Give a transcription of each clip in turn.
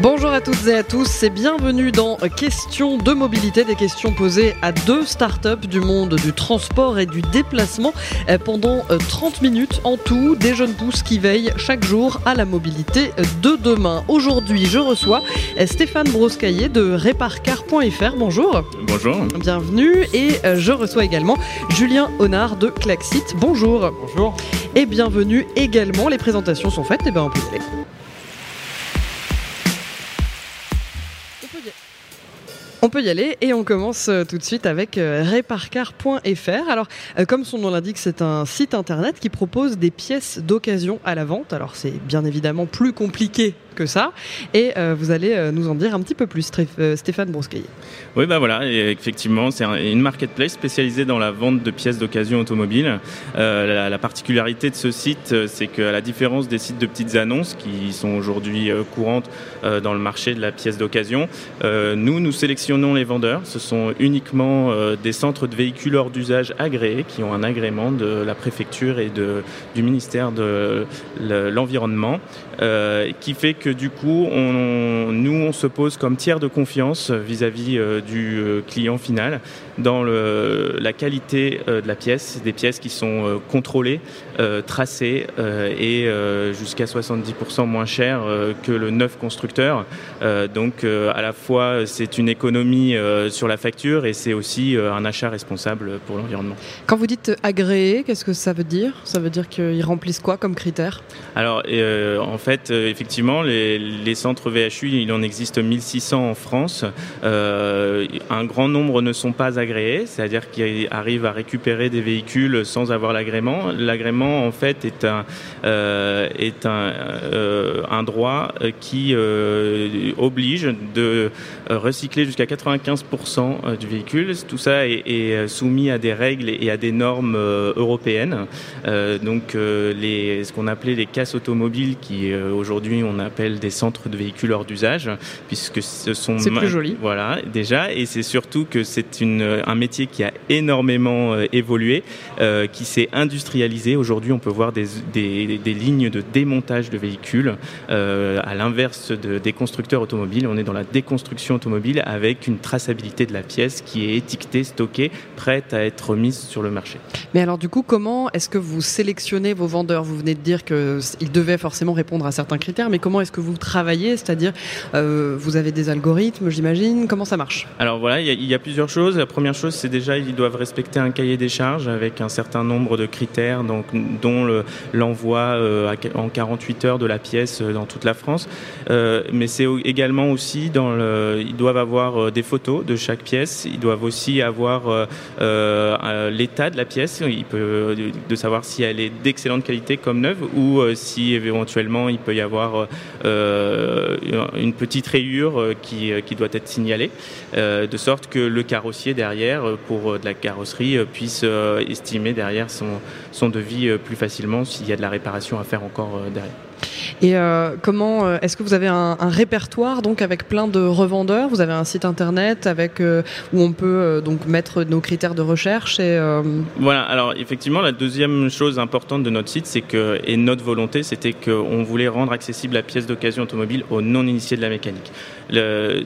Bonjour à toutes et à tous et bienvenue dans Questions de mobilité, des questions posées à deux startups du monde du transport et du déplacement euh, pendant 30 euh, minutes en tout, des jeunes pousses qui veillent chaque jour à la mobilité de demain. Aujourd'hui, je reçois euh, Stéphane Broscaillet de Reparcar.fr. Bonjour. Bonjour. Bienvenue et je reçois également Julien Honard de Klaxit. Bonjour. Bonjour. Et bienvenue également. Les présentations sont faites, et bien on peut y aller. On peut y aller et on commence euh, tout de suite avec euh, reparcar.fr. Alors, euh, comme son nom l'indique, c'est un site internet qui propose des pièces d'occasion à la vente. Alors, c'est bien évidemment plus compliqué que ça. Et euh, vous allez euh, nous en dire un petit peu plus, euh, Stéphane Broscaillet. Oui, bah voilà, effectivement, c'est une marketplace spécialisée dans la vente de pièces d'occasion automobile. la, particularité de ce site, c'est qu'à la différence des sites de petites annonces qui sont aujourd'hui courantes dans le marché de la pièce d'occasion, nous, nous sélectionnons les vendeurs. Ce sont uniquement des centres de véhicules hors d'usage agréés qui ont un agrément de la préfecture et de, du ministère de l'Environnement, qui fait que du coup, nous, on se pose comme tiers de confiance vis-à-vis euh, du euh, client final dans le, la qualité euh, de la pièce, des pièces qui sont contrôlées, tracées et jusqu'à 70% moins chères que le neuf constructeur. donc, à la fois, c'est une économie sur la facture et c'est aussi un achat responsable pour l'environnement. Quand vous dites agréé, qu'est-ce que ça veut dire? Ça veut dire qu'ils remplissent quoi comme critères? Alors, en fait, effectivement, les les, centres VHU, il en existe 1600 en France. Euh, un grand nombre ne sont pas agréés, c'est-à-dire qu'ils arrivent à récupérer des véhicules sans avoir l'agrément. L'agrément, en fait, est un, euh, est un, euh, un droit qui oblige de recycler jusqu'à 95% du véhicule. Tout ça est, soumis à des règles et à des normes européennes. donc, les, ce qu'on appelait les casses automobiles, qui aujourd'hui on appelle des centres de véhicules hors d'usage, puisque ce sont. C'est plus joli. Voilà, déjà, et c'est surtout que c'est un métier qui a énormément euh, évolué, euh, qui s'est industrialisé. Aujourd'hui, on peut voir des, des, des, lignes de démontage de véhicules. Euh, à l'inverse de, des constructeurs automobiles, on est dans la déconstruction automobile avec une traçabilité de la pièce qui est étiquetée, stockée, prête à être mise sur le marché. Mais alors, du coup, comment est-ce que vous sélectionnez vos vendeurs? Vous venez de dire qu'ils devaient forcément répondre à certains critères, mais comment est-ce que vous travaillez? C'est-à-dire, euh, vous avez des algorithmes, j'imagine? Comment ça marche? Alors voilà, il y, a plusieurs choses. La première chose, c'est déjà, ils doivent respecter un cahier des charges avec un certain nombre de critères, donc, dont l'envoi euh, en 48 heures de la pièce euh, dans toute la France. mais c'est également aussi dans le, ils doivent avoir des photos de chaque pièce. Ils doivent aussi avoir l'état de la pièce. Il peut, de savoir si elle est d'excellente qualité comme neuve ou si éventuellement il peut y avoir euh, une petite rayure euh, euh, qui doit être signalée, de sorte que le carrossier derrière, pour de la carrosserie, puisse estimer derrière son, son devis plus facilement s'il y a de la réparation à faire encore derrière. Et euh, comment euh, est-ce que vous avez un, répertoire donc avec plein de revendeurs? Vous avez un site internet avec euh, où on peut donc mettre nos critères de recherche et voilà. Alors effectivement, la deuxième chose importante de notre site, c'est que et notre volonté, c'était qu'on voulait rendre accessible la pièce d'occasion automobile aux non initiés de la mécanique.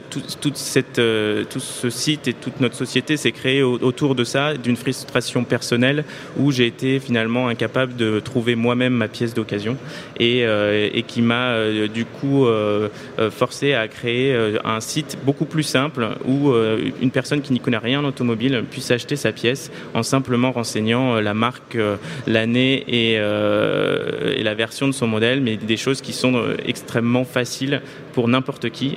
Tout ce site et toute notre société s'est créée autour de ça, d'une frustration personnelle où j'ai été finalement incapable de trouver moi-même ma pièce d'occasion et et qui m'a euh, du coup euh, euh, forcé à créer un site beaucoup plus simple où une personne qui n'y connaît rien en automobile puisse acheter sa pièce en simplement renseignant la marque, l'année et, et, la version de son modèle, mais des choses qui sont extrêmement faciles pour n'importe qui.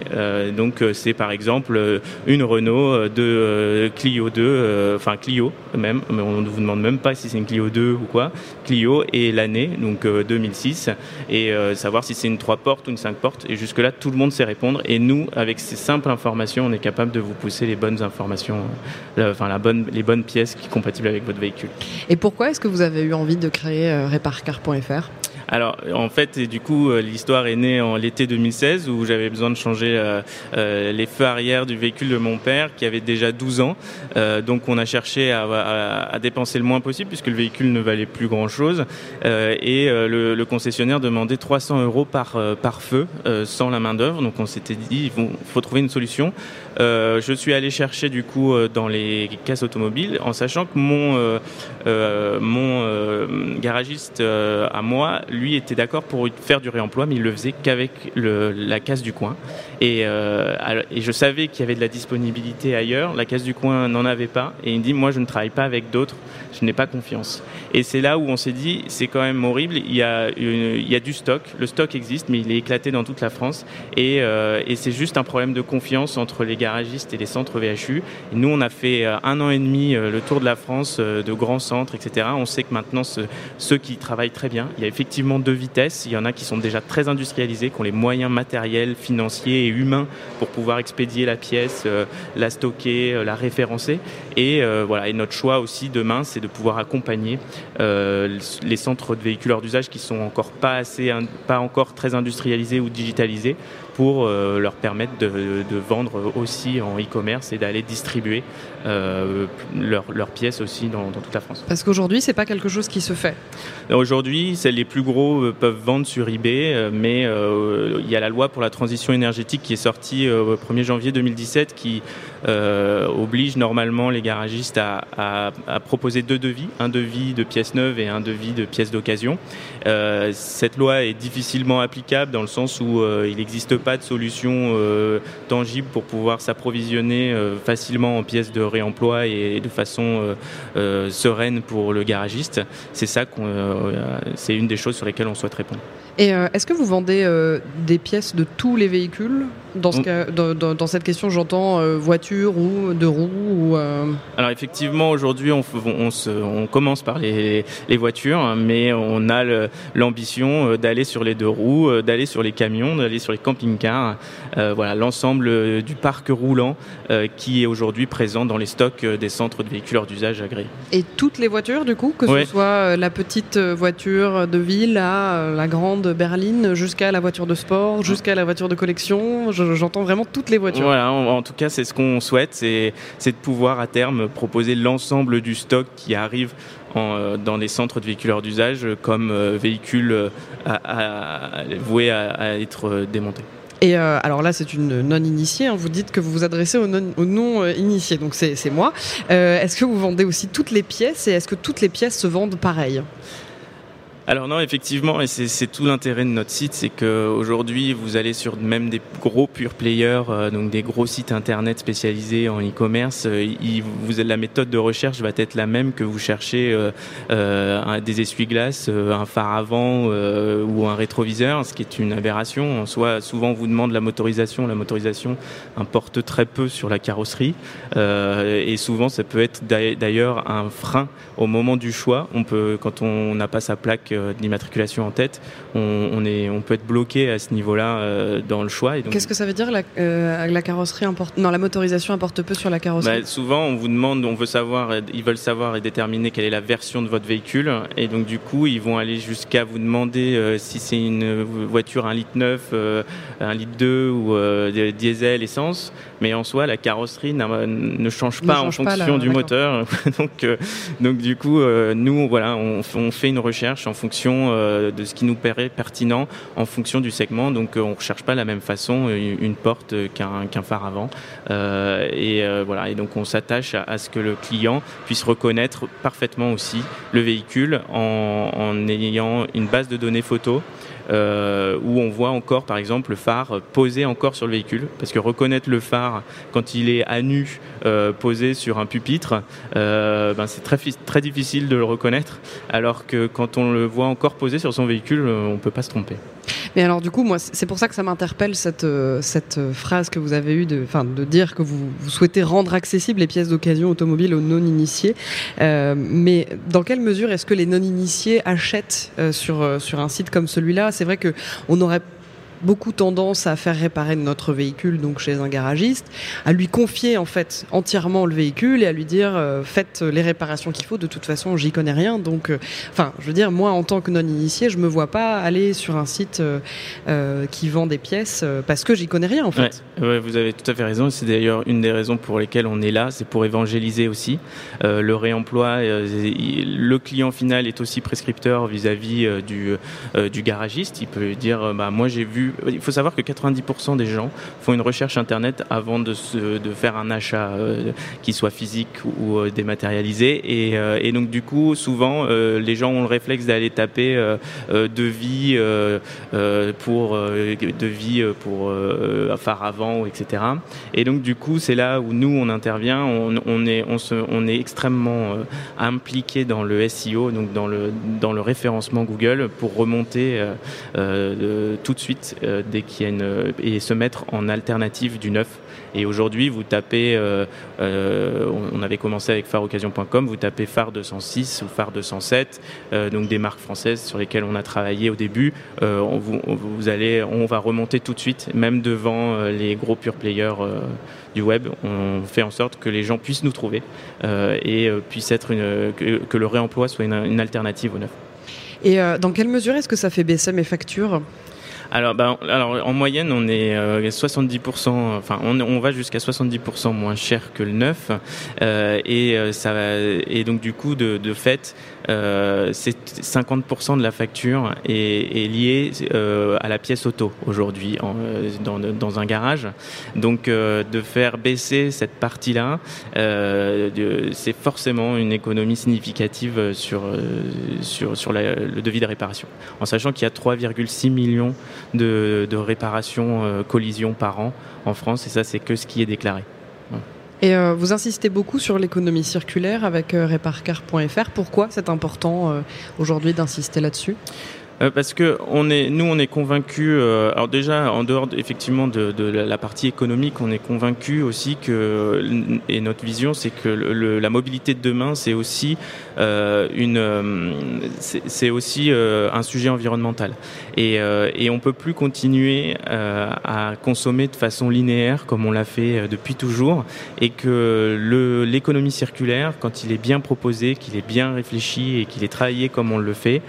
donc c'est par exemple une Renault de Clio 2, enfin Clio même, mais on ne vous demande même pas si c'est une Clio 2 ou quoi, Clio et l'année, donc 2006, et savoir si c'est une 3 portes ou une 5 portes. Et jusque-là, tout le monde sait répondre. Et nous, avec ces simples informations, on est capable de vous pousser les bonnes informations, euh, enfin les bonnes pièces qui sont compatibles avec votre véhicule. Et pourquoi est-ce que vous avez eu envie de créer euh, Reparcar.fr Alors, en fait, du coup, euh, l'histoire est née en l'été 2016 où j'avais besoin de changer euh, euh, les feux arrière du véhicule de mon père qui avait déjà 12 ans. donc, on a cherché à, dépenser le moins possible puisque le véhicule ne valait plus grand-chose. et le, concessionnaire demandait 300 euros par, par feu sans la main-d'œuvre. Donc, on s'était dit, il faut, trouver une solution. je suis allé chercher du coup dans les caisses automobiles en sachant que mon, mon garagiste à moi lui était d'accord pour faire du réemploi, mais il le faisait qu'avec la casse du coin. Et, euh, et je savais qu'il y avait de la disponibilité ailleurs. La casse du coin n'en avait pas. Et il me dit, moi, je ne travaille pas avec d'autres. Je n'ai pas confiance. Et c'est là où on s'est dit, c'est quand même horrible. Il y, a du stock. Le stock existe, mais il est éclaté dans toute la France. Et, euh, c'est juste un problème de confiance entre les garagistes et les centres VHU. Nous, on a fait euh, un an et demi le tour de la France, de grands centres, etc. On sait que maintenant, ceux qui travaillent très bien, il y a effectivement deux vitesses. Il y en a qui sont déjà très industrialisés, qui ont les moyens matériels, financiers et humains pour pouvoir expédier la pièce, euh, la stocker, euh, la référencer. Et euh, voilà. Notre choix aussi demain, c'est de pouvoir accompagner les centres de véhicules hors d'usage qui sont encore pas assez, pas encore très industrialisés ou digitalisés pour euh, leur permettre de, vendre aussi en e-commerce et d'aller distribuer euh, leurs pièces aussi dans, toute la France. Parce qu'aujourd'hui, c'est pas quelque chose qui se fait. Aujourd'hui, les plus gros euh, peuvent vendre sur eBay, mais il y a la loi pour la transition énergétique qui est sortie au 1er janvier 2017 qui oblige normalement les garagistes à, proposer deux devis, un devis de pièces neuves et un devis de pièces d'occasion. cette loi est difficilement applicable dans le sens où il n'existe pas de solution euh, tangible pour pouvoir s'approvisionner euh, facilement en pièces de réemploi et de façon euh, sereine pour le garagiste. C'est ça c'est une des choses sur lesquelles on souhaite répondre. Et est-ce que vous vendez des pièces de tous les véhicules? Dans, ce cas, dans, cette question, j'entends voiture ou de roues ou, Alors effectivement, aujourd'hui, on, on, on, commence par les, les, voitures, mais on a l'ambition d'aller sur les deux roues, d'aller sur les camions, d'aller sur les camping car euh, voilà l'ensemble euh, du parc roulant euh, qui est aujourd'hui présent dans les stocks des centres de véhicules hors d'usage agréés. Et toutes les voitures du coup, que ce soit la petite voiture de ville à la grande berline jusqu'à la voiture de sport, jusqu'à la voiture de collection, j'entends vraiment toutes les voitures. Voilà, en, tout cas c'est ce qu'on souhaite, c'est de pouvoir à terme proposer l'ensemble du stock qui arrive dans les centres de véhicules hors d'usage comme véhicules voués à, être démontés. Et euh, alors là, c'est une non-initiée. Hein. Vous dites que vous vous adressez aux non-initiés, donc c'est moi. Euh, est-ce que vous vendez aussi toutes les pièces et est-ce que toutes les pièces se vendent pareil? Alors non, effectivement, et c'est tout l'intérêt de notre site, c'est qu'aujourd'hui, vous allez sur même des gros pure players, euh, donc des gros sites internet spécialisés en e-commerce. Euh, la méthode de recherche va être la même que vous cherchez euh, des essuie-glaces, un phare avant ou un rétroviseur, ce qui est une aberration. En soi, souvent, on vous demande la motorisation. La motorisation importe très peu sur la carrosserie, et souvent, ça peut être d'ailleurs un frein au moment du choix. On peut, quand on n'a pas sa plaque euh, d'immatriculation en tête, on, est, on peut être bloqué à ce niveau-là euh, dans le choix. Qu'est-ce que ça veut dire la, euh, la carrosserie importe Non, la motorisation importe peu sur la carrosserie? Bah, souvent, on vous demande, on veut savoir, ils veulent savoir et déterminer quelle est la version de votre véhicule, et donc du coup, ils vont aller jusqu'à vous demander si c'est une voiture 1 litre 9, 1 litre 2 ou diesel, essence. Mais en soi, la carrosserie ne change pas en fonction du moteur. donc, donc du coup, nous, voilà, on, on fait une recherche en fonction euh, de ce qui nous paraît pertinent en fonction du segment. Donc euh, on ne recherche pas de la même façon une porte qu'un phare avant. Euh, et voilà. Et donc on s'attache à, ce que le client puisse reconnaître parfaitement aussi le véhicule en ayant une base de données photo euh, où on voit encore, par exemple, le phare posé encore sur le véhicule. Parce que reconnaître le phare quand il est à nu, euh, posé sur un pupitre, euh, ben c'est très, très difficile de le reconnaître. Alors que quand on le voit encore posé sur son véhicule, on ne peut pas se tromper. Mais alors du coup, moi, c'est pour ça que ça m'interpelle cette, euh, cette euh, phrase que vous avez eue de, de dire que vous, vous souhaitez rendre accessibles les pièces d'occasion automobiles aux non-initiés. Euh, mais dans quelle mesure est-ce que les non-initiés achètent sur, sur un site comme celui-là? C'est vrai qu'on aurait beaucoup tendance à faire réparer notre véhicule donc chez un garagiste, à lui confier en fait entièrement le véhicule et à lui dire faites les réparations qu'il faut. De toute façon, j'y connais rien, donc enfin, je veux dire, moi en tant que non initié, je me vois pas aller sur un site qui vend des pièces parce que j'y connais rien en fait. Vous avez tout à fait raison. C'est d'ailleurs une des raisons pour lesquelles on est là, c'est pour évangéliser aussi le réemploi. le client final est aussi prescripteur vis-à-vis du, du garagiste. Il peut dire, bah moi j'ai vu. Il faut savoir que 90% des gens font une recherche internet avant de, de faire un achat qui soit physique ou dématérialisé. Et, et, donc du coup, souvent, les gens ont le réflexe d'aller taper devis pour devis pour phare avant, etc. Et donc du coup, c'est là où nous on intervient. On, est, on, se, on est extrêmement impliqué dans le SEO, donc dans le dans le référencement Google, pour remonter euh, tout de suite euh, dès qu'il y a une et se mettre en alternative du neuf. Et aujourd'hui, vous tapez, euh, on avait commencé avec phareoccasion.com, vous tapez phare 206 ou phare 207, donc des marques françaises sur lesquelles on a travaillé au début. On, vous, allez, on va remonter tout de suite, même devant les gros pure players du web. On fait en sorte que les gens puissent nous trouver et puisse être une, que, le réemploi soit une, une alternative au neuf. Et euh, dans quelle mesure est-ce que ça fait baisser mes factures? Alors, ben, alors, en moyenne, on est 70%, euh, enfin, on, on va jusqu'à 70% moins cher que le neuf, euh, et euh, ça, et donc du coup, de, de fait, euh, c'est 50% de la facture est, est liée euh, à la pièce auto aujourd'hui dans, dans, un garage. Donc, de faire baisser cette partie-là, c'est forcément une économie significative sur sur sur le devis de réparation, en sachant qu'il y a 3,6 millions de, réparations euh, collisions par an en France, et ça, c'est que ce qui est déclaré. Et euh, vous insistez beaucoup sur l'économie circulaire avec euh. Pourquoi c'est important aujourd'hui d'insister là-dessus? Euh, parce que on est, nous, on est convaincus. Euh, alors déjà, en dehors effectivement de, la partie économique, on est convaincus aussi que et notre vision, c'est que le, la mobilité de demain, c'est aussi euh, un sujet environnemental. Et, et on peut plus continuer à consommer de façon linéaire comme on l'a fait depuis toujours, et que l'économie circulaire, quand il est bien proposé, qu'il est bien réfléchi et qu'il est travaillé comme on le fait,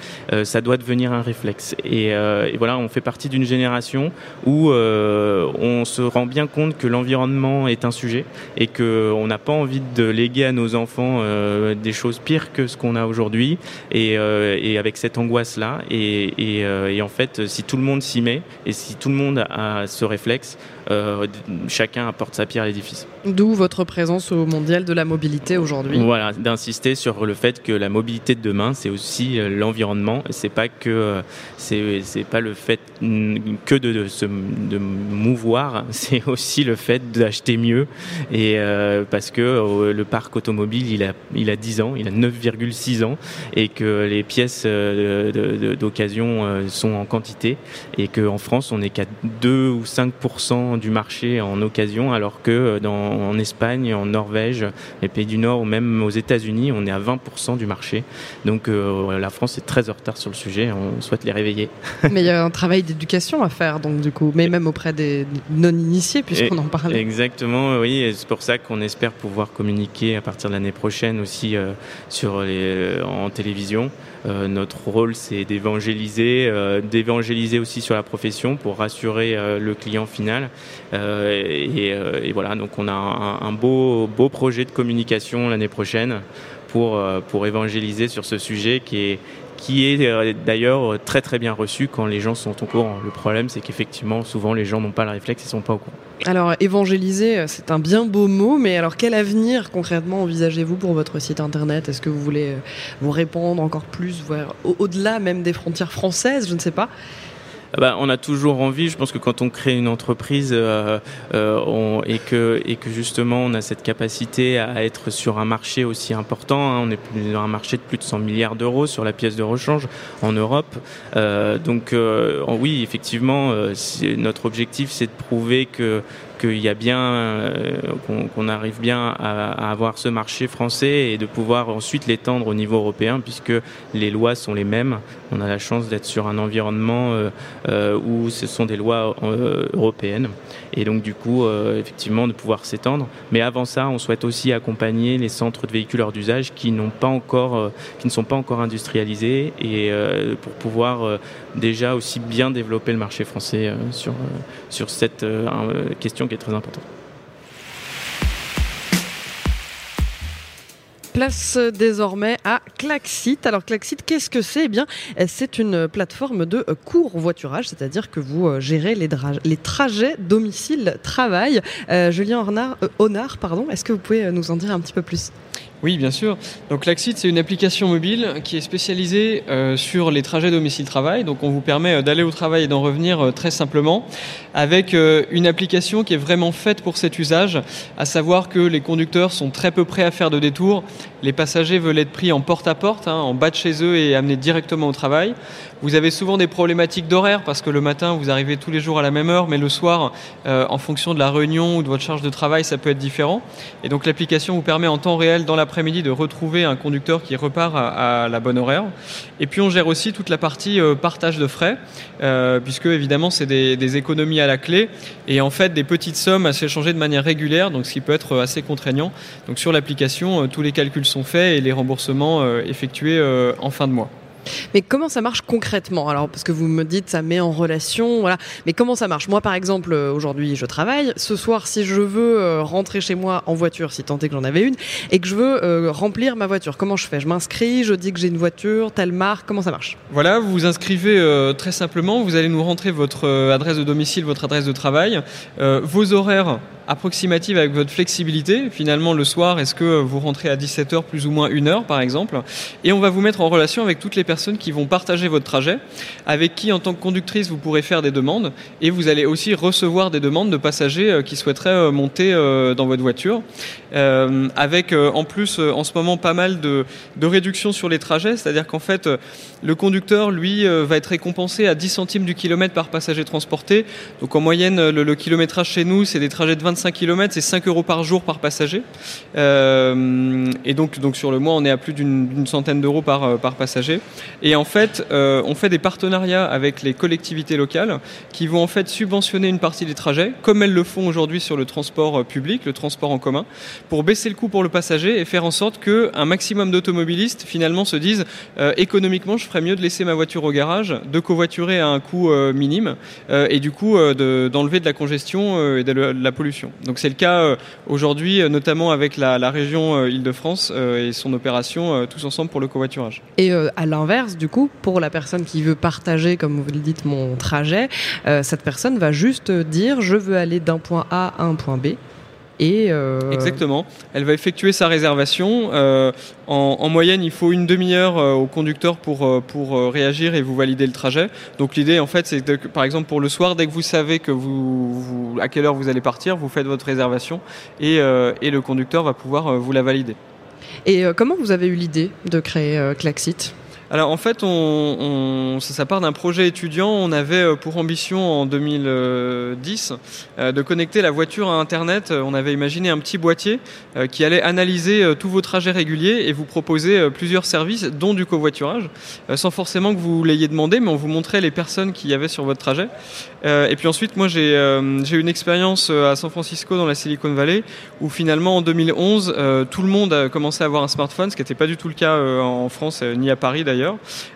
ça doit devenir un réflexe. Euh, et, voilà, on fait partie d'une génération où euh, on se rend bien compte que l'environnement est un sujet et qu'on n'a pas envie de léguer à nos enfants euh, des choses pires que ce qu'on a aujourd'hui. Et, avec cette angoisse-là, et, et, en fait, si tout le monde s'y met et si tout le monde a ce réflexe, euh, chacun apporte sa pierre à l'édifice. D'où votre présence au Mondial de la mobilité aujourd'hui. Voilà, d'insister sur le fait que la mobilité de demain, c'est aussi euh, l'environnement. C'est pas que euh, c'est pas le fait que de, se de mouvoir, c'est aussi le fait d'acheter mieux. Et parce que le parc automobile, il a il a 10 ans, il a 9,6 ans, et que les pièces d'occasion sont en quantité, et qu'en France, on n'est qu'à 2 ou 5 du marché en occasion, alors que euh, dans, en Espagne, en Norvège, les pays du Nord ou même aux États-Unis, on est à 20% du marché. Donc euh, la France est très en retard sur le sujet. On souhaite les réveiller. Mais il y a un travail d'éducation à faire, donc du coup, mais même auprès des non-initiés, puisqu'on en parle. Exactement, oui. Et c'est pour ça qu'on espère pouvoir communiquer à partir de l'année prochaine aussi euh, sur les, en télévision. Notre rôle, c'est d'évangéliser, d'évangéliser aussi sur la profession pour rassurer le client final. Euh, euh, et, voilà, donc on a un, beau, beau projet de communication l'année prochaine pour, euh, pour évangéliser sur ce sujet qui est, qui est d'ailleurs très très bien reçu quand les gens sont au courant. Le problème, c'est qu'effectivement, souvent, les gens n'ont pas le réflexe, ils sont pas au courant. Alors, évangéliser, c'est un bien beau mot, mais alors quel avenir concrètement envisagez-vous pour votre site internet? Est-ce que vous voulez vous répandre encore plus, au-delà même des frontières françaises? Je ne sais pas. Ah bah, on a toujours envie. Je pense que quand on crée une entreprise euh, euh, et que justement on a cette capacité à être sur un marché aussi important. Hein, on est sur un marché de plus de 100 milliards d'euros sur la pièce de rechange en Europe. Euh, donc oui, effectivement, notre objectif c'est de prouver que qu'il y a bien, qu'on arrive bien à, avoir ce marché français et de pouvoir ensuite l'étendre au niveau européen, puisque les lois sont les mêmes. On a la chance d'être sur un environnement où ce sont des lois européennes, et donc du coup, effectivement, de pouvoir s'étendre. Mais avant ça, on souhaite aussi accompagner les centres de véhicules hors d'usage qui n'ont pas encore, qui ne sont pas encore industrialisés, et pour pouvoir déjà aussi bien développer le marché français euh, sur, euh, sur cette euh, question très importante. Place désormais à Klaxit. Alors Klaxit, qu'est-ce que c'est? Eh bien, c'est une plateforme de court-voiturage, c'est-à-dire que vous gérez les, trajets domicile-travail. Julien Honard, pardon, est-ce que vous pouvez nous en dire un petit peu plus? Oui, bien sûr. Donc Laxit, c'est une application mobile qui est spécialisée euh, sur les trajets domicile-travail. Donc on vous permet euh, d'aller au travail et d'en revenir euh, très simplement avec une application qui est vraiment faite pour cet usage, à savoir que les conducteurs sont très peu prêts à faire de détours. Les passagers veulent être pris en porte-à-porte, hein, en bas de chez eux et amenés directement au travail. Vous avez souvent des problématiques d'horaire parce que le matin, vous arrivez tous les jours à la même heure, mais le soir, en fonction de la réunion ou de votre charge de travail, ça peut être différent. Et donc l'application vous permet en temps réel dans la après-midi de retrouver un conducteur qui repart à, la bonne horaire. Et puis on gère aussi toute la partie euh, partage de frais, euh, puisque évidemment c'est des, économies à la clé et en fait des petites sommes à s'échanger de manière régulière, donc ce qui peut être assez contraignant. Donc sur l'application, euh, tous les calculs sont faits et les remboursements effectués en fin de mois. Mais comment ça marche concrètement? Alors, parce que vous me dites, ça met en relation, voilà. Mais comment ça marche? Moi, par exemple, euh, aujourd'hui, je travaille. Ce soir, si je veux euh, rentrer chez moi en voiture, si tant est que j'en avais une, et que je veux euh, remplir ma voiture, comment je fais? Je m'inscris, je dis que j'ai une voiture, telle marque, comment ça marche? Voilà, vous vous inscrivez très simplement. Vous allez nous rentrer votre adresse de domicile, votre adresse de travail, vos horaires approximative avec votre flexibilité. Finalement, le soir, est-ce que vous rentrez à 17h plus ou moins une heure, par exemple? Et on va vous mettre en relation avec toutes les personnes qui vont partager votre trajet, avec qui, en tant que conductrice, vous pourrez faire des demandes. Et vous allez aussi recevoir des demandes de passagers euh, qui souhaiteraient euh, monter euh, dans votre voiture. avec en plus, en ce moment, pas mal de, réductions sur les trajets. C'est-à-dire qu'en fait, le conducteur, lui, va être récompensé à 10 centimes du kilomètre par passager transporté. Donc en moyenne, le, kilométrage chez nous, c'est des trajets de 20 25 km, c'est 5 euros par jour par passager. Et donc, donc sur le mois, on est à plus d'une centaine d'euros par passager. Et en fait, euh, on fait des partenariats avec les collectivités locales qui vont en fait subventionner une partie des trajets, comme elles le font aujourd'hui sur le transport public, le transport en commun, pour baisser le coût pour le passager et faire en sorte qu'un maximum d'automobilistes finalement se disent économiquement, je ferais mieux de laisser ma voiture au garage, de covoiturer à un coût minime et du coup d'enlever de, la congestion et de la pollution. Donc c'est le cas euh, aujourd'hui, euh, notamment avec la, région euh, Île-de-France et son opération Tous ensemble pour le covoiturage. Et à l'inverse, du coup, pour la personne qui veut partager, comme vous le dites, mon trajet, cette personne va juste dire je veux aller d'un point A à un point B euh, Exactement. Elle va effectuer sa réservation. Euh, en, moyenne, il faut une demi-heure euh, au conducteur pour, pour réagir et vous valider le trajet. Donc l'idée, en fait, c'est que, par exemple, pour le soir, dès que vous savez que vous, à quelle heure vous allez partir, vous faites votre réservation et, et le conducteur va pouvoir vous la valider. Et comment vous avez eu l'idée de créer Klaxit alors en fait, on, ça, part d'un projet étudiant. On avait euh, pour ambition en 2010 euh, de connecter la voiture à Internet. Euh, on avait imaginé un petit boîtier qui allait analyser tous vos trajets réguliers et vous proposer plusieurs services, dont du covoiturage, sans forcément que vous l'ayez demandé, mais on vous montrait les personnes qu'il y avait sur votre trajet. Et puis ensuite, moi j'ai eu une expérience à San Francisco dans la Silicon Valley où finalement en 2011, tout le monde a commencé à avoir un smartphone, ce qui n'était pas du tout le cas en France ni à Paris d'ailleurs.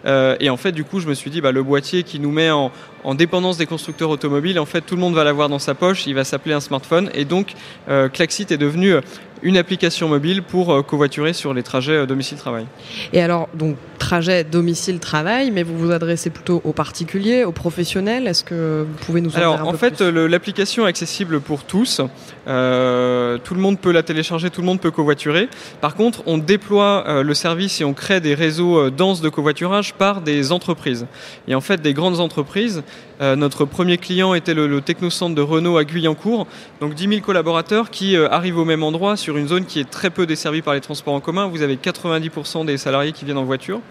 Euh, et en fait, du coup, je me suis dit, bah, le boîtier qui nous met en, en dépendance des constructeurs automobiles, en fait, tout le monde va l'avoir dans sa poche, il va s'appeler un smartphone. Et donc, euh, Klaxit est devenu euh, une application mobile pour euh, covoiturer sur les trajets euh, domicile-travail. Et alors, donc, trajet domicile-travail, mais vous vous adressez plutôt aux particuliers, aux professionnels Est-ce que vous pouvez nous en alors, dire un en fait, l'application est accessible pour tous. Euh, tout le monde peut la télécharger, tout le monde peut covoiturer. Par contre, on déploie le service et on crée des réseaux denses de covoiturage par des entreprises. Et en fait, des grandes entreprises Euh, notre premier client était le, le technocentre de Renault à Guyancourt. Donc 10 000 collaborateurs qui euh, arrivent au même endroit sur une zone qui est très peu desservie par les transports en commun. Vous avez 90% des salariés qui viennent en voiture.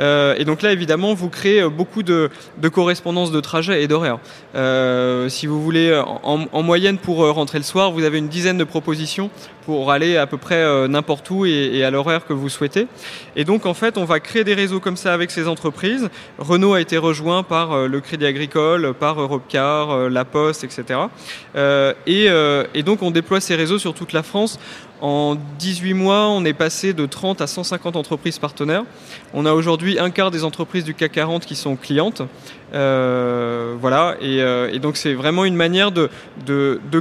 Euh, et donc là, évidemment, vous créez euh, beaucoup de, correspondances de trajets et d'horaires. Euh, si vous voulez, en, en, moyenne, pour rentrer le soir, vous avez une dizaine de propositions pour aller à peu près n'importe où et, à l'horaire que vous souhaitez. Et donc, en fait, on va créer des réseaux comme ça avec ces entreprises. Renault a été rejoint par le Crédit Agricole, par Europcar, La Poste, etc. et, et donc, on déploie ces réseaux sur toute la France. En 18 mois, on est passé de 30 à 150 entreprises partenaires. On a aujourd'hui un quart des entreprises du CAC 40 qui sont clientes. Euh, voilà, et, euh, et donc c'est vraiment une manière de,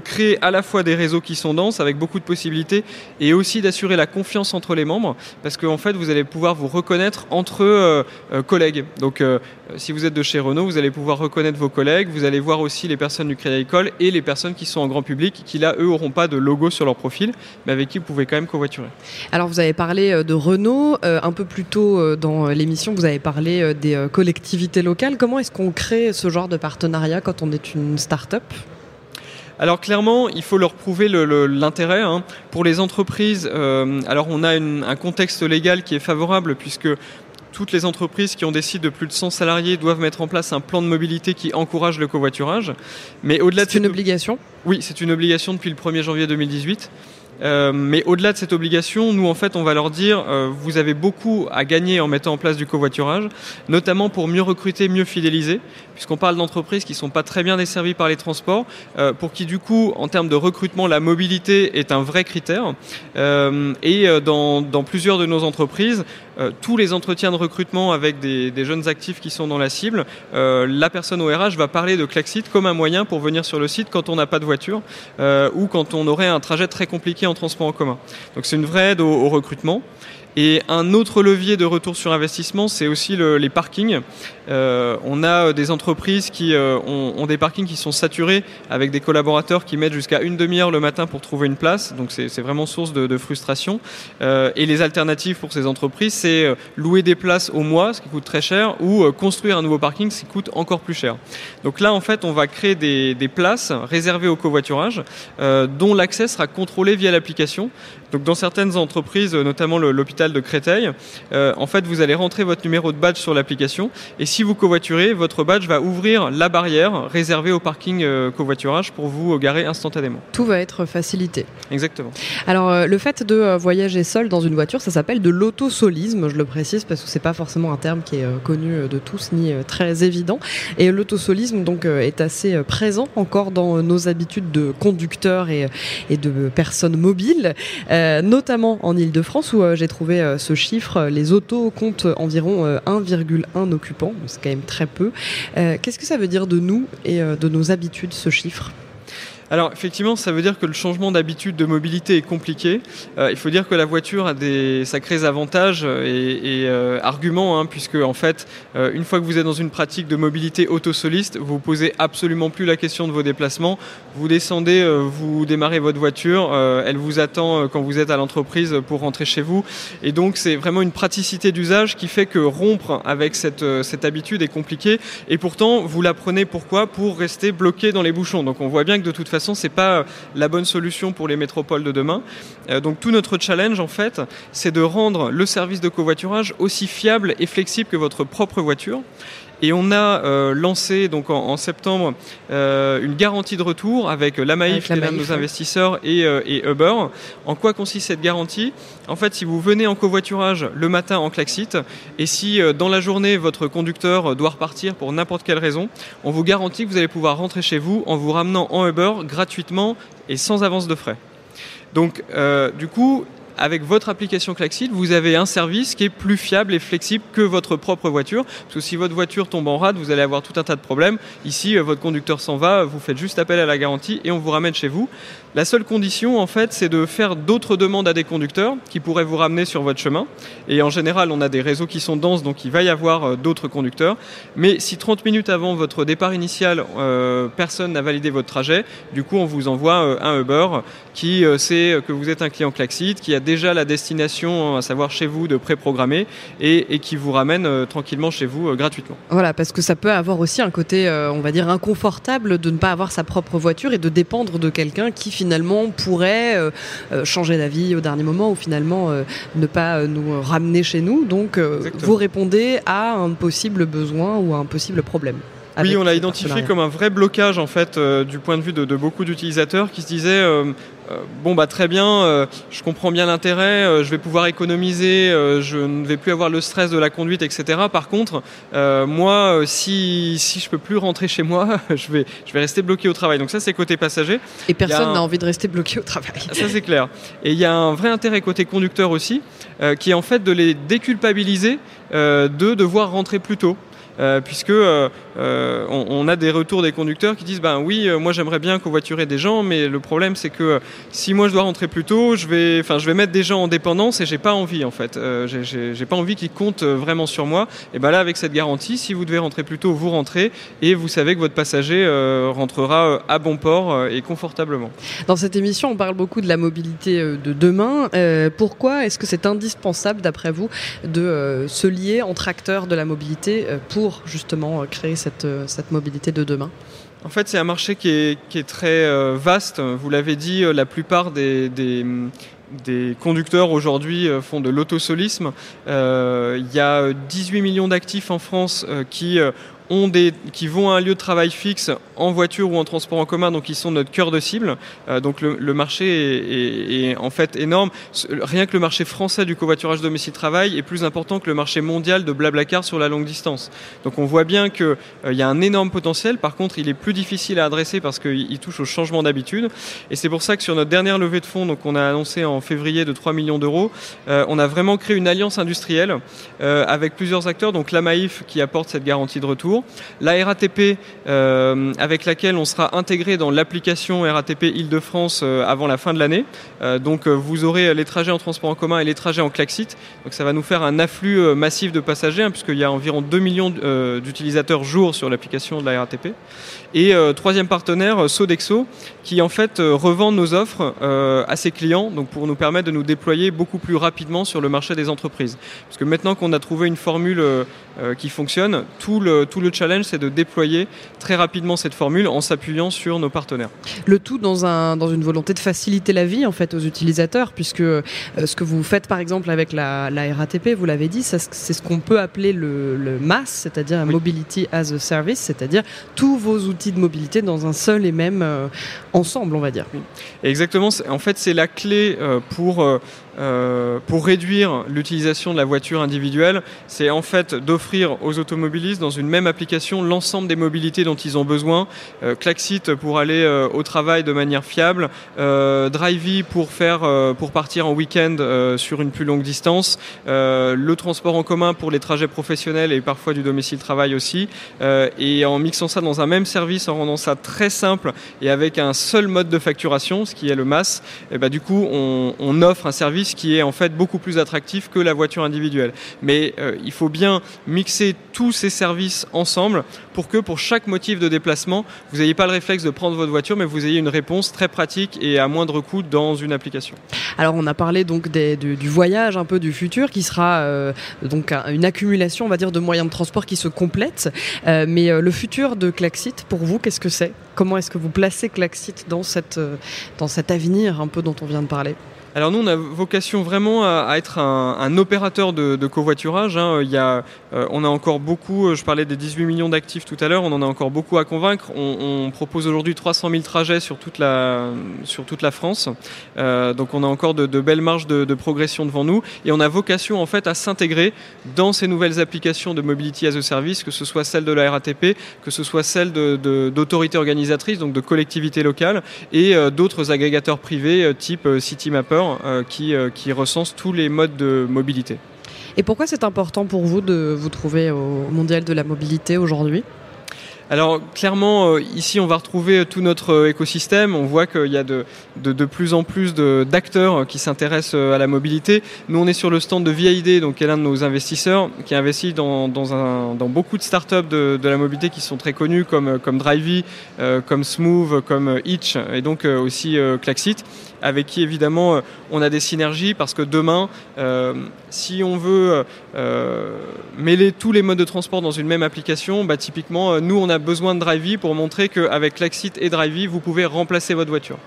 créer à la fois des réseaux qui sont denses avec beaucoup de possibilités et aussi d'assurer la confiance entre les membres parce qu'en en fait vous allez pouvoir vous reconnaître entre euh, collègues. Si vous êtes de chez Renault, vous allez pouvoir reconnaître vos collègues, vous allez voir aussi les personnes du Crédit Agricole et les personnes qui sont en grand public qui là eux auront pas de logo sur leur profil mais avec qui vous pouvez quand même covoiturer. Alors vous avez parlé de Renault un peu plus tôt dans l'émission, vous avez parlé des collectivités locales. Comment est-ce qu'on crée ce genre de partenariat quand on est une start-up? Alors clairement, il faut leur prouver l'intérêt. Hein. Pour les entreprises, euh, alors on a une, un contexte légal qui est favorable puisque toutes les entreprises qui ont des sites de plus de 100 salariés doivent mettre en place un plan de mobilité qui encourage le covoiturage. Mais au-delà de c'est une obligation. Oui, c'est une obligation depuis le 1er janvier 2018. Euh, mais au-delà de cette obligation, nous en fait on va leur dire euh, vous avez beaucoup à gagner en mettant en place du covoiturage, notamment pour mieux recruter, mieux fidéliser, puisqu'on parle d'entreprises qui sont pas très bien desservies par les transports, euh, pour qui du coup en termes de recrutement la mobilité est un vrai critère. Et dans, dans, plusieurs de nos entreprises, euh, tous les entretiens de recrutement avec des, jeunes actifs qui sont dans la cible, la personne au RH va parler de Klaxit comme un moyen pour venir sur le site quand on n'a pas de voiture ou quand on aurait un trajet très compliqué en transport en commun. Donc c'est une vraie aide au, recrutement. Et un autre levier de retour sur investissement, c'est aussi le, les parkings. Euh, on a des entreprises qui euh, ont, des parkings qui sont saturés avec des collaborateurs qui mettent jusqu'à une demi-heure le matin pour trouver une place. Donc c'est vraiment source de, frustration. Euh, et les alternatives pour ces entreprises, c'est euh, louer des places au mois, ce qui coûte très cher, ou euh, construire un nouveau parking, ce qui coûte encore plus cher. Donc là, en fait, on va créer des, des places réservées au covoiturage, euh, dont l'accès sera contrôlé via l'application. Donc dans certaines entreprises, notamment l'hôpital de Créteil, euh, en fait vous allez rentrer votre numéro de badge sur l'application et si vous covoiturez, votre badge va ouvrir la barrière réservée au parking euh, covoiturage pour vous garer instantanément. Tout va être facilité. Exactement. Alors euh, le fait de voyager seul dans une voiture, ça s'appelle de l'autosolisme, je le précise parce que c'est pas forcément un terme qui est connu de tous ni très évident. Et l'autosolisme donc est assez présent encore dans nos habitudes de conducteurs et, et de personnes mobiles. Euh, euh, notamment en Ile-de-France où euh, j'ai trouvé euh, ce chiffre. Les autos comptent environ 1,1 occupants, c'est quand même très peu. Qu'est-ce que ça veut dire de nous et de nos habitudes, ce chiffre? Alors effectivement, ça veut dire que le changement d'habitude de mobilité est compliqué. Euh, il faut dire que la voiture a des sacrés avantages et, et euh, arguments, hein, puisque en fait, euh, une fois que vous êtes dans une pratique de mobilité autosoliste, vous posez absolument plus la question de vos déplacements. Vous descendez, euh, vous démarrez votre voiture, euh, elle vous attend quand vous êtes à l'entreprise pour rentrer chez vous. Et donc c'est vraiment une praticité d'usage qui fait que rompre avec cette, cette habitude est compliqué. Et pourtant, vous l'apprenez pourquoi? Pour rester bloqué dans les bouchons. Donc on voit bien que de toute façon, c'est pas la bonne solution pour les métropoles de demain. Euh, donc tout notre challenge, en fait, c'est de rendre le service de covoiturage aussi fiable et flexible que votre propre voiture. Et on a euh, lancé donc en, en septembre euh, une garantie de retour avec la Maïf, qui est l'un de nos investisseurs, et, euh, et, Uber. En quoi consiste cette garantie? En fait, si vous venez en covoiturage le matin en Klaxit, et si dans la journée votre conducteur doit repartir pour n'importe quelle raison, on vous garantit que vous allez pouvoir rentrer chez vous en vous ramenant en Uber gratuitement et sans avance de frais. Donc, euh, du coup, avec votre application Klaxit, vous avez un service qui est plus fiable et flexible que votre propre voiture. Parce que si votre voiture tombe en rade, vous allez avoir tout un tas de problèmes. Ici, votre conducteur s'en va, vous faites juste appel à la garantie et on vous ramène chez vous. La seule condition, en fait, c'est de faire d'autres demandes à des conducteurs qui pourraient vous ramener sur votre chemin. Et en général, on a des réseaux qui sont denses, donc il va y avoir euh, d'autres conducteurs. Mais si 30 minutes avant votre départ initial, euh, personne n'a validé votre trajet, du coup, on vous envoie euh, un Uber qui euh, sait que vous êtes un client Klaxit, qui a déjà la destination, à savoir chez vous, de préprogrammer et, et qui vous ramène tranquillement chez vous gratuitement. Voilà, parce que ça peut avoir aussi un côté, on va dire, inconfortable de ne pas avoir sa propre voiture et de dépendre de quelqu'un qui finalement pourrait changer d'avis au dernier moment ou finalement ne pas nous ramener chez nous. Donc vous répondez à un possible besoin ou à un possible problème. Oui, on l'a identifié comme un vrai blocage en fait euh, du point de vue de, beaucoup d'utilisateurs qui se disaient euh, euh, bon bah très bien, je comprends bien l'intérêt, je vais pouvoir économiser, je ne vais plus avoir le stress de la conduite, etc. Par contre, moi, si si je peux plus rentrer chez moi, je vais je vais rester bloqué au travail. Donc ça c'est côté passager. Et personne n'a envie de rester bloqué au travail. Ça c'est clair. Et il y a un vrai intérêt côté conducteur aussi, qui est en fait de les déculpabiliser de devoir rentrer plus tôt. Euh, puisque euh, euh, on, a des retours des conducteurs qui disent ben oui, moi j'aimerais bien covoiturer des gens, mais le problème c'est que si moi je dois rentrer plus tôt, je vais, enfin je vais mettre des gens en dépendance et j'ai pas envie en fait, j'ai pas envie qu'ils comptent vraiment sur moi. Et ben là avec cette garantie, si vous devez rentrer plus tôt, vous rentrez et vous savez que votre passager rentrera à bon port et confortablement. Dans cette émission, on parle beaucoup de la mobilité de demain. pourquoi est-ce que c'est indispensable d'après vous de se lier entre acteurs de la mobilité pour justement euh, créer cette, euh, cette mobilité de demain en fait, c'est un marché qui est, très euh, vaste. Vous l'avez dit, la plupart des conducteurs aujourd'hui font de l'autosolisme. Il y a 18 millions d'actifs en France qui qui vont à un lieu de travail fixe en voiture ou en transport en commun, donc ils sont notre cœur de cible. Euh, donc le, marché est, en fait énorme. Rien que le marché français du covoiturage domicile-travail est plus important que le marché mondial de Blablacar sur la longue distance. Donc on voit bien qu'il euh, y a un énorme potentiel. Par contre, il est plus difficile à adresser parce qu'il touche au changement d'habitude. Et c'est pour ça que sur notre dernière levée de fonds, donc on a annoncé en février de 3 millions d'euros, euh, on a vraiment créé une alliance industrielle avec plusieurs acteurs. Donc la Maïf qui apporte cette garantie de retour, la RATP euh, avec laquelle on sera intégré dans l'application RATP Île-de-France euh, avant la fin de l'année. Euh, donc vous aurez les trajets en transport en commun et les trajets en Klaxit. Donc ça va nous faire un afflux massif de passagers, hein, puisqu'il y a environ 2 millions d'utilisateurs jour sur l'application de la RATP. Et troisième partenaire, Sodexo, qui en fait revend nos offres à ses clients, donc pour nous permettre de nous déployer beaucoup plus rapidement sur le marché des entreprises. Parce que maintenant qu'on a trouvé une formule qui fonctionne, tout le challenge, c'est de déployer très rapidement cette formule en s'appuyant sur nos partenaires. Le tout dans, un, dans une volonté de faciliter la vie en fait aux utilisateurs, puisque euh, ce que vous faites par exemple avec la, RATP, vous l'avez dit, c'est ce qu'on peut appeler le, le MAS, c'est-à-dire Mobility as a Service, c'est-à-dire tous vos outils de mobilité dans un seul et même euh, ensemble, on va dire. Exactement. En fait, c'est la clé euh, pour euh, pour réduire l'utilisation de la voiture individuelle, c'est en fait d'offrir aux automobilistes dans une même application l'ensemble des mobilités dont ils ont besoin. Euh, Klaxit pour aller euh, au travail de manière fiable, euh, Drivey pour faire pour partir en week-end sur une plus longue distance, le transport en commun pour les trajets professionnels et parfois du domicile travail aussi. et en mixant ça dans un même service, en rendant ça très simple et avec un seul mode de facturation, ce qui est le MAS, et bah, du coup on offre un service qui est en fait beaucoup plus attractif que la voiture individuelle. Mais euh, il faut bien mixer tous ces services ensemble pour que pour chaque motif de déplacement, vous n'ayez pas le réflexe de prendre votre voiture, mais vous ayez une réponse très pratique et à moindre coût dans une application. Alors on a parlé donc du, voyage un peu du futur qui sera euh, donc une accumulation, on va dire, de moyens de transport qui se complètent. Euh, mais le futur de Klaxit, pour vous, qu'est-ce que c'est? Comment est-ce que vous placez Klaxit dans, cette, dans cet avenir un peu dont on vient de parler? Alors nous, on a vocation vraiment à, être un, opérateur de, covoiturage. Hein. Il y a, euh, on a encore beaucoup, euh, je parlais des 18 millions d'actifs tout à l'heure, on en a encore beaucoup à convaincre. On, propose aujourd'hui 300 000 trajets sur toute la, sur toute la France. Euh, donc on a encore de, belles marges de, progression devant nous. Et on a vocation en fait à s'intégrer dans ces nouvelles applications de Mobility as a Service, que ce soit celle de la RATP, que ce soit celle d'autorités organisatrices, donc de collectivités locales, et d'autres agrégateurs privés type CityMapper euh, qui, euh, qui recense tous les modes de mobilité. Et pourquoi c'est important pour vous de vous trouver au Mondial de la mobilité aujourd'hui? Alors clairement, euh, ici on va retrouver euh, tout notre euh, écosystème. On voit qu'il y a de, de, plus en plus d'acteurs qui s'intéressent à la mobilité. Nous on est sur le stand de VID, donc qui est l'un de nos investisseurs, qui investit dans, dans, un, dans beaucoup de startups de, de la mobilité qui sont très connus comme, comme Drivey, comme Smooth, comme Itch et donc aussi Klaxit. Avec qui évidemment on a des synergies parce que demain, si on veut mêler tous les modes de transport dans une même application, bah, typiquement, nous on a besoin de Drivey pour montrer qu'avec Klaxit et Drivey, vous pouvez remplacer votre voiture.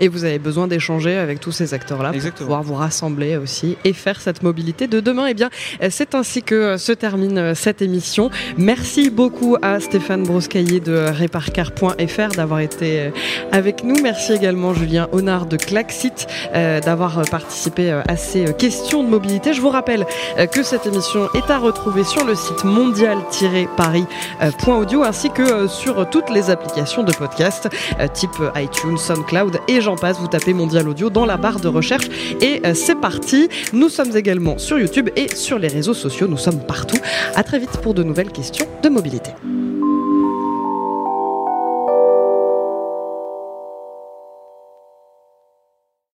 Et vous avez besoin d'échanger avec tous ces acteurs-là pour pouvoir vous rassembler aussi et faire cette mobilité de demain. Et eh bien, c'est ainsi que se termine cette émission. Merci beaucoup à Stéphane Broscaillé de Reparcar.fr d'avoir été avec nous. Merci également Julien Honard de Claxit euh, d'avoir participé à ces questions de mobilité. Je vous rappelle que cette émission est à retrouver sur le site mondial-paris.audio ainsi que sur toutes les applications de podcast euh, type iTunes, SoundCloud et j'en passe, vous tapez Mondial Audio dans la barre de recherche et euh, c'est parti. Nous sommes également sur YouTube et sur les réseaux sociaux, nous sommes partout. À très vite pour de nouvelles questions de mobilité.